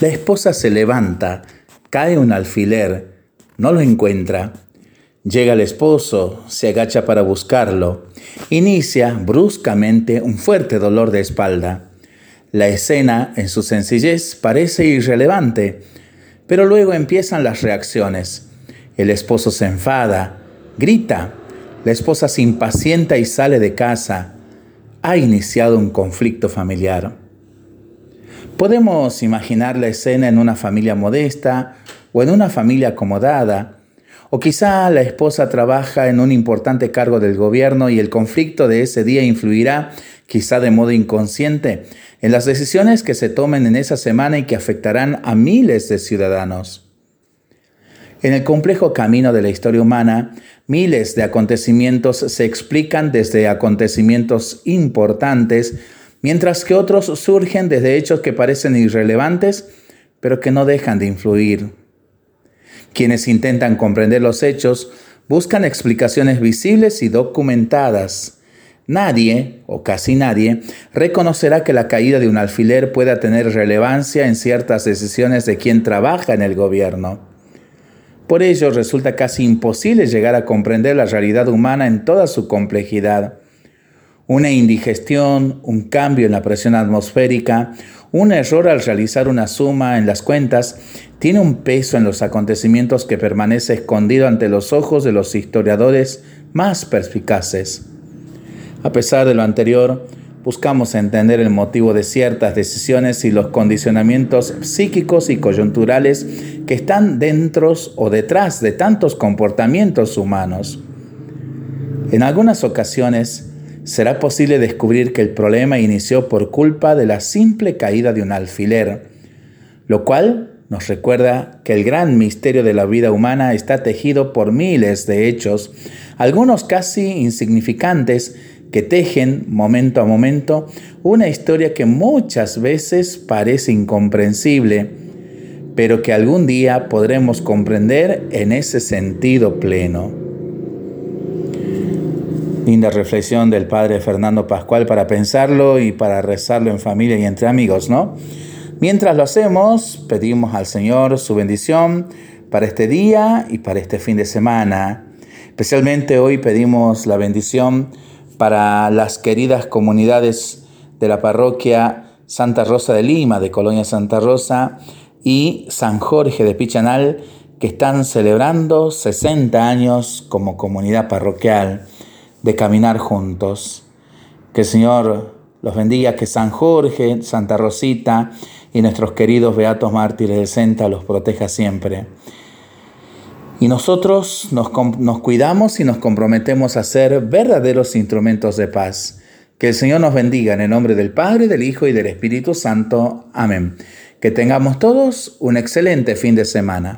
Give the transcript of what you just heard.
La esposa se levanta, cae un alfiler, no lo encuentra. Llega el esposo, se agacha para buscarlo. Inicia bruscamente un fuerte dolor de espalda. La escena, en su sencillez, parece irrelevante, pero luego empiezan las reacciones. El esposo se enfada, grita, la esposa se impacienta y sale de casa. Ha iniciado un conflicto familiar. Podemos imaginar la escena en una familia modesta o en una familia acomodada, o quizá la esposa trabaja en un importante cargo del gobierno y el conflicto de ese día influirá, quizá de modo inconsciente, en las decisiones que se tomen en esa semana y que afectarán a miles de ciudadanos. En el complejo camino de la historia humana, miles de acontecimientos se explican desde acontecimientos importantes, mientras que otros surgen desde hechos que parecen irrelevantes, pero que no dejan de influir. Quienes intentan comprender los hechos buscan explicaciones visibles y documentadas. Nadie, o casi nadie, reconocerá que la caída de un alfiler pueda tener relevancia en ciertas decisiones de quien trabaja en el gobierno. Por ello resulta casi imposible llegar a comprender la realidad humana en toda su complejidad. Una indigestión, un cambio en la presión atmosférica, un error al realizar una suma en las cuentas, tiene un peso en los acontecimientos que permanece escondido ante los ojos de los historiadores más perspicaces. A pesar de lo anterior, buscamos entender el motivo de ciertas decisiones y los condicionamientos psíquicos y coyunturales que están dentro o detrás de tantos comportamientos humanos. En algunas ocasiones será posible descubrir que el problema inició por culpa de la simple caída de un alfiler, lo cual nos recuerda que el gran misterio de la vida humana está tejido por miles de hechos, algunos casi insignificantes, que tejen momento a momento una historia que muchas veces parece incomprensible, pero que algún día podremos comprender en ese sentido pleno. Linda reflexión del padre Fernando Pascual para pensarlo y para rezarlo en familia y entre amigos, ¿no? Mientras lo hacemos, pedimos al Señor su bendición para este día y para este fin de semana. Especialmente hoy pedimos la bendición para las queridas comunidades de la parroquia Santa Rosa de Lima, de Colonia Santa Rosa, y San Jorge de Pichanal, que están celebrando 60 años como comunidad parroquial de caminar juntos. Que el Señor los bendiga, que San Jorge, Santa Rosita y nuestros queridos beatos mártires del Senta los proteja siempre. Y nosotros nos, nos, cuidamos y nos comprometemos a ser verdaderos instrumentos de paz. Que el Señor nos bendiga en el nombre del Padre, del Hijo y del Espíritu Santo. Amén. Que tengamos todos un excelente fin de semana.